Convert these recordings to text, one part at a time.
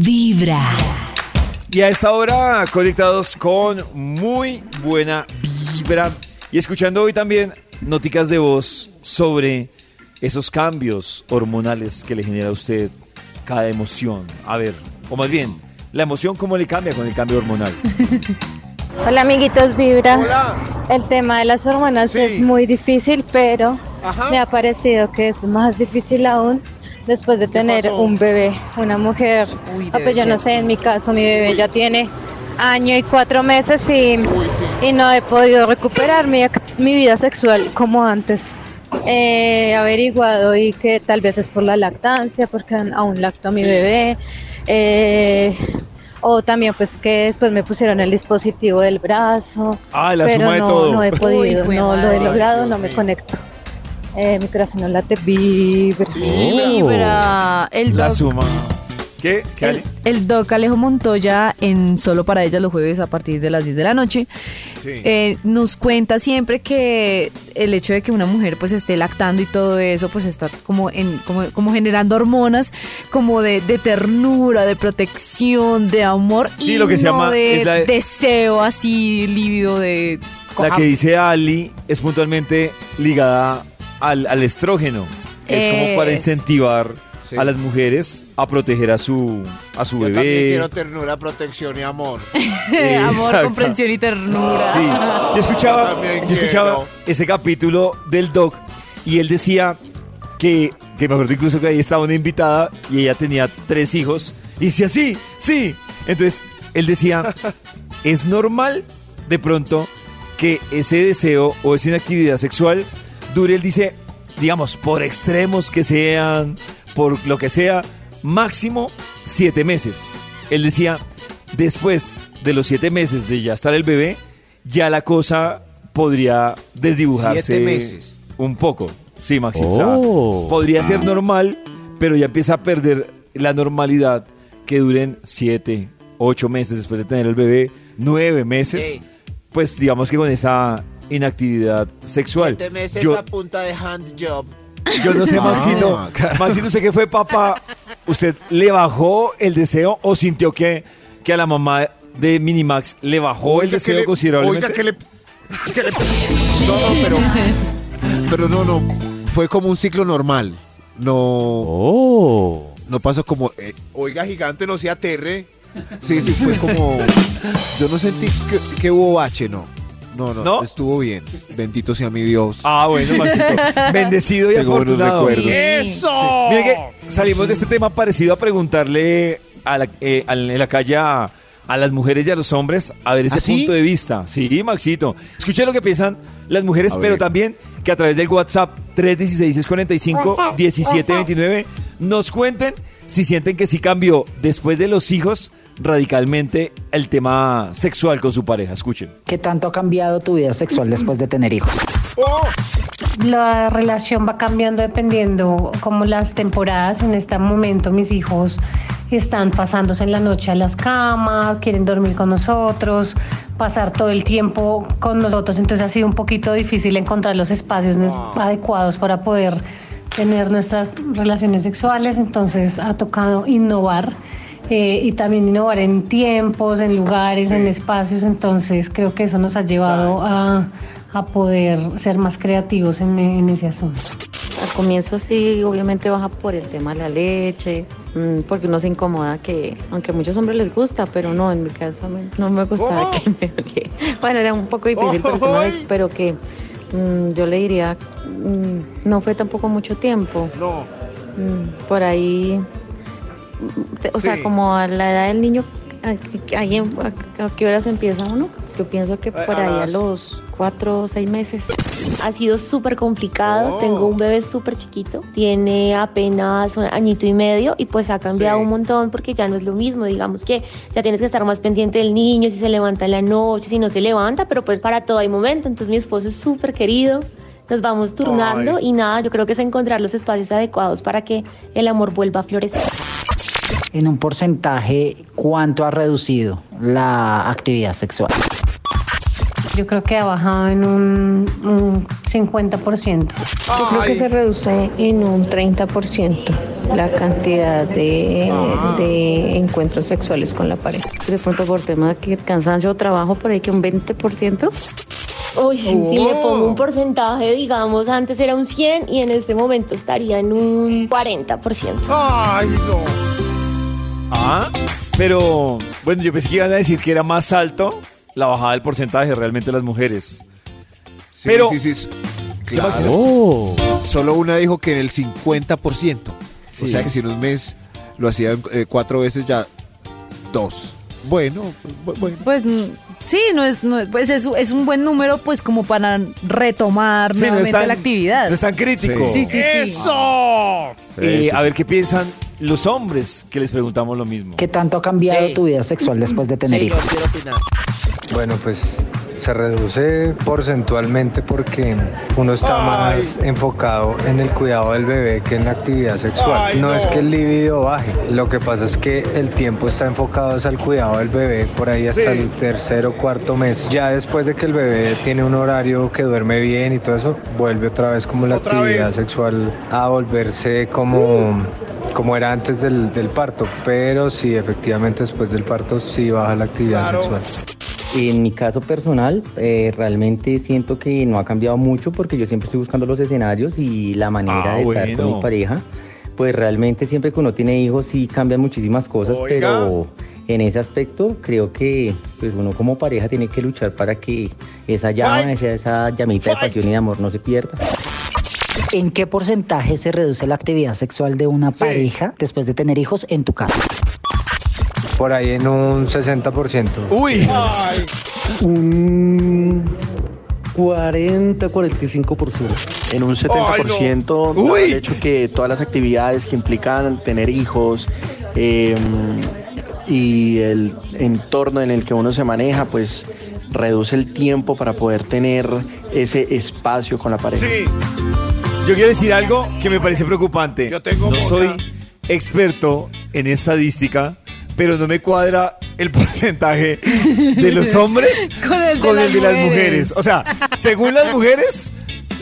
Vibra. Y a esta hora conectados con muy buena vibra y escuchando hoy también noticas de voz sobre esos cambios hormonales que le genera a usted cada emoción. A ver, o más bien, la emoción cómo le cambia con el cambio hormonal. Hola amiguitos Vibra. El tema de las hormonas Sí. es muy difícil, pero Ajá. me ha parecido que es más difícil aún después de tener pasó? un bebé, una mujer. Uy, Ah, pues yo no sé, en mi caso mi bebé ya tiene año y cuatro meses y, y no he podido recuperar mi, ac- mi vida sexual como antes. He averiguado y que tal vez es por la lactancia, porque aún lacto a mi bebé. eh, o también pues que después me pusieron el dispositivo del brazo. Ah, la pero suma de no, todo. no he podido, Uy, no lo he logrado, no me conecto. Eh, mi corazón no late, vibra. Vibra. El La doc, suma. ¿Qué? ¿Qué el, el doc Alejo Montoya en Solo para Ellas los jueves a partir de las 10 de la noche Sí. eh, nos cuenta siempre que el hecho de que una mujer pues esté lactando y todo eso pues está como en como, como generando hormonas como de, de ternura, de protección, de amor Sí, y lo que se no llama- de, es la de- deseo así lívido de La que dice Ali es puntualmente ligada al, al estrógeno. Es como para incentivar Sí. a las mujeres a proteger a su, a su Yo también bebé. quiero ternura, protección y amor. amor, comprensión y ternura. Sí, yo escuchaba, yo escuchaba ese capítulo del doc y él decía que, que me acuerdo incluso que ahí estaba una invitada y ella tenía tres hijos y decía, sí, sí. Entonces él decía, es normal de pronto que ese deseo o esa inactividad sexual dure, él dice, digamos, por extremos que sean, por lo que sea, máximo siete meses. Él decía, después de los siete meses de ya estar el bebé, ya la cosa podría desdibujarse Siete meses. un poco. Sí, Maxi. o sea, Oh. podría ser normal, pero ya empieza a perder la normalidad que duren siete, ocho meses después de tener el bebé, nueve meses. Pues digamos que con esa inactividad sexual. Siete meses Yo, a punta de hand job. yo no sé, Ah. Maxito. Maxito, usted que fue papá, ¿usted le bajó el deseo o sintió que, que a la mamá de Minimax le bajó el deseo que le- considerablemente? Oiga, que le, que le- No, no, pero... Pero no, no. Fue como un ciclo normal. No... Oh. No pasó como... eh, oiga, gigante, no se aterre. Sí, sí, fue como... Yo no sentí que, que hubo bache, no. No, no, ¿No? estuvo bien. Bendito sea mi Dios. Ah, bueno, Maxito. Bendecido y Tengo buenos afortunado. recuerdos. Sí. Mire que salimos de este tema parecido a preguntarle a la, eh, al- en la calle a, a las mujeres y a los hombres a ver ese ¿Ah, sí? punto de vista. Sí, Maxito. Escuché lo que piensan las mujeres, A pero ver. también que a través del WhatsApp 316-645-1729 nos cuenten si sienten que sí cambió después de los hijos radicalmente el tema sexual con su pareja. Escuchen. ¿Qué tanto ha cambiado tu vida sexual después de tener hijos? La relación va cambiando dependiendo como las temporadas. En este momento mis hijos están pasándose en la noche a las camas, quieren dormir con nosotros, pasar todo el tiempo con nosotros. Entonces ha sido un poquito difícil encontrar los espacios nes- adecuados para poder tener nuestras relaciones sexuales. Entonces ha tocado innovar. Eh, y también innovar en tiempos, en lugares, en espacios. Entonces creo que eso nos ha llevado a, a poder ser más creativos en, en ese asunto. Al comienzo sí, obviamente baja por el tema de la leche, mm, porque uno se incomoda que, aunque a muchos hombres les gusta, pero no, en mi caso me- no me gustaba ¿Cómo? que me que- Bueno, era un poco difícil, tema de- ¡Ay! pero que mm, yo le diría, mm, no fue tampoco mucho tiempo, No. por ahí, o sea, como a la edad del niño, ¿a, qué- ahí en- a- a qué horas empieza uno? Yo pienso que por a ahí a los cuatro o seis meses. Ha sido súper complicado. Oh. Tengo un bebé súper chiquito. Tiene apenas un añito y medio y pues ha cambiado Sí. un montón porque ya no es lo mismo. Digamos que ya tienes que estar más pendiente del niño, si se levanta en la noche, si no se levanta, pero pues para todo hay momento. Entonces mi esposo es súper querido. Nos vamos turnando Ay. y nada, yo creo que es encontrar los espacios adecuados para que el amor vuelva a florecer. En un porcentaje, ¿cuánto ha reducido la actividad sexual? Yo creo que ha bajado en un, un 50%. Yo creo que se reduce en un 30% la cantidad de, de encuentros sexuales con la pareja. De pronto por tema de cansancio o trabajo, por ahí que un 20%. Uy, si le pongo un porcentaje, digamos, antes era un 100 y en este momento estaría en un 40%. Ay, no. Ah, pero bueno, yo pensé que iban a decir que era más alto la bajada del porcentaje realmente de las mujeres. Sí, Pero- sí, sí. Claro. Oh. Solo una dijo que en el 50%. Sí. O sea que si en un mes lo hacía eh, cuatro veces ya dos. Bueno, bu- bueno. Pues mm, sí, no es, no es- pues es, es un buen número pues como para retomar Sí, no es nuevamente tan- la actividad. No es tan crítico. Sí, sí, sí. Eh, Eso a ver qué piensan los hombres que les preguntamos lo mismo. ¿Qué tanto ha cambiado tu vida sexual después de tener hijos? Bueno, pues se reduce porcentualmente porque uno está más enfocado en el cuidado del bebé que en la actividad sexual. Ay, no, no. es que el libido baje, lo que pasa es que el tiempo está enfocado es al cuidado del bebé por ahí hasta Sí. el tercer o cuarto mes. Ya después de que el bebé tiene un horario que duerme bien y todo eso, vuelve otra vez como la actividad vez. sexual a volverse como, como era antes del, del parto. Pero sí, efectivamente después del parto sí baja la actividad Claro. sexual. En mi caso personal, eh, realmente siento que no ha cambiado mucho porque yo siempre estoy buscando los escenarios y la manera Ah, de estar con mi pareja. Pues realmente siempre que uno tiene hijos sí cambian muchísimas cosas, Oiga. pero en ese aspecto creo que pues uno como pareja tiene que luchar para que esa llama, esa, esa llamita de pasión y de amor no se pierda. ¿En qué porcentaje se reduce la actividad sexual de una Sí. pareja después de tener hijos en tu caso? Por ahí en un 60%. Uy, Un 40-45%. En un 70% Uy. dado el hecho que todas las actividades que implican tener hijos eh, y el entorno en el que uno se maneja, pues reduce el tiempo para poder tener ese espacio con la pareja. sí. Yo quiero decir algo que me parece preocupante. Yo tengo no soy experto en estadística, pero no me cuadra el porcentaje de los hombres Con el de con las el de las mujeres. mujeres. O sea, según las mujeres,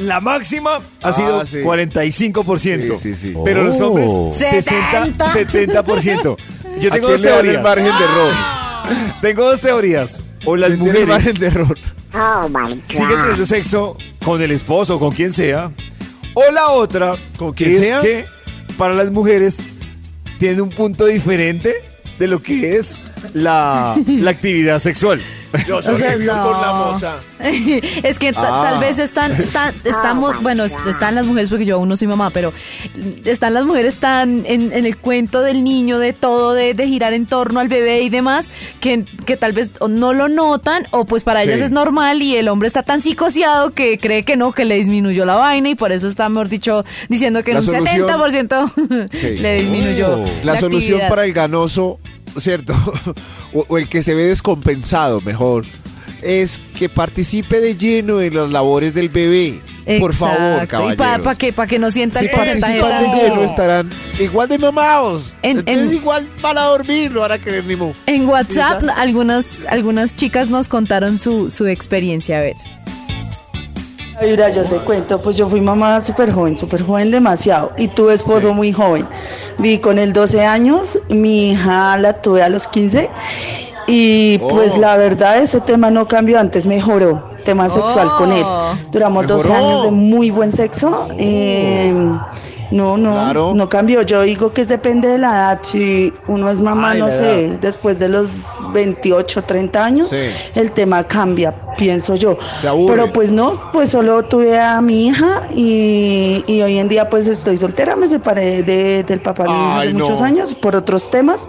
la máxima ha Ah, sido sí. 45%. Sí, sí, sí. Pero los Oh. hombres, 60, 70%. Yo tengo ¿A dos dan el teorías. margen de error? Tengo dos teorías. O las ¿Quién tiene el margen mujeres de error? siguen teniendo sexo con el esposo o con quien sea. O la otra, ¿Con quien es sea? que para las mujeres tiene un punto diferente de lo que es la, la actividad sexual. Yo O sea, no. con la moza. es que Ah. tal vez están, tan- estamos, bueno, es- están las mujeres porque yo aún no soy mamá, pero están las mujeres tan en, en el cuento del niño, de todo, de, de girar en torno al bebé y demás, que, que tal vez o no lo notan o pues para ellas Sí. es normal y el hombre está tan psicoseado que cree que no, que le disminuyó la vaina y por eso está, mejor dicho, diciendo que La en un solución- 70% Sí. le disminuyó. Oh. La, solución actividad. para el ganoso, ¿cierto? o, o el que se ve descompensado, mejor, es que participe de lleno en las labores del bebé. Por favor, caballeros. Y para que, pa' que no sienta si el porcentaje tan de lleno estarán igual de mamados. En- Entonces en- igual para dormir, no hará que ni mo. En WhatsApp, algunas, algunas chicas nos contaron su, su experiencia. A ver. Mira, yo te cuento, pues yo fui mamá súper joven, súper joven demasiado, y tuve esposo muy joven. Vi con él 12 años, mi hija la tuve a los 15, y pues Oh. la verdad ese tema no cambió, antes mejoró, tema sexual con él. Oh. Duramos 12 ¿Mejoró? años de muy buen sexo. eh, no, no, Claro. no cambió. Yo digo que depende de la edad. Si uno es mamá, Ay, no sé, edad. después de los 28, 30 años, Sí. el tema cambia, pienso yo. Se. Pero pues no, pues solo tuve a mi hija y, y hoy en día pues estoy soltera, me separé de- del papá de mi hija Ay, hace no. muchos años por otros temas.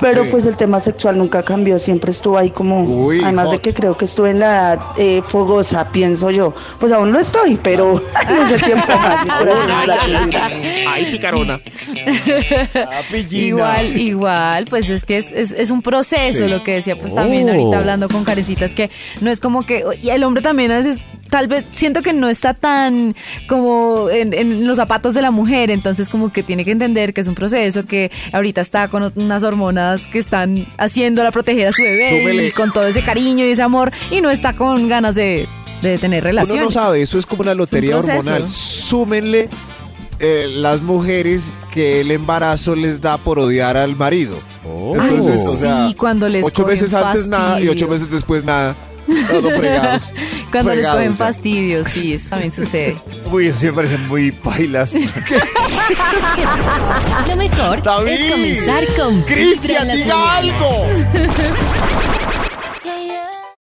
Pero Sí. pues el tema sexual nunca cambió, siempre estuvo ahí como, Uy, además de que creo que estuve en la edad eh, fogosa, pienso yo. Pues aún lo estoy, pero en ese tiempo más. Ay, picarona. Igual, igual, pues es que es, es, es un proceso, Sí. lo que decía pues también Oh. ahorita hablando con Karencita, es que no es como que, y el hombre también a veces tal vez siento que no está tan como en, en los zapatos de la mujer, entonces como que tiene que entender que es un proceso, que ahorita está con unas hormonas que están haciéndola proteger a su bebé Súmele. y con todo ese cariño y ese amor y no está con ganas de, de tener relaciones. Uno no sabe, eso es como una lotería hormonal. Súmenle eh, las mujeres que el embarazo les da por odiar al marido. Entonces, Ay, o sea, sí, cuando les ocho meses antes nada y ocho meses después nada. Fregados. Cuando les cogen ya. fastidio, sí, eso también sucede. Uy, eso sí me parece muy pailas. Lo mejor David. es comenzar con Cristian, diga mañanas. algo.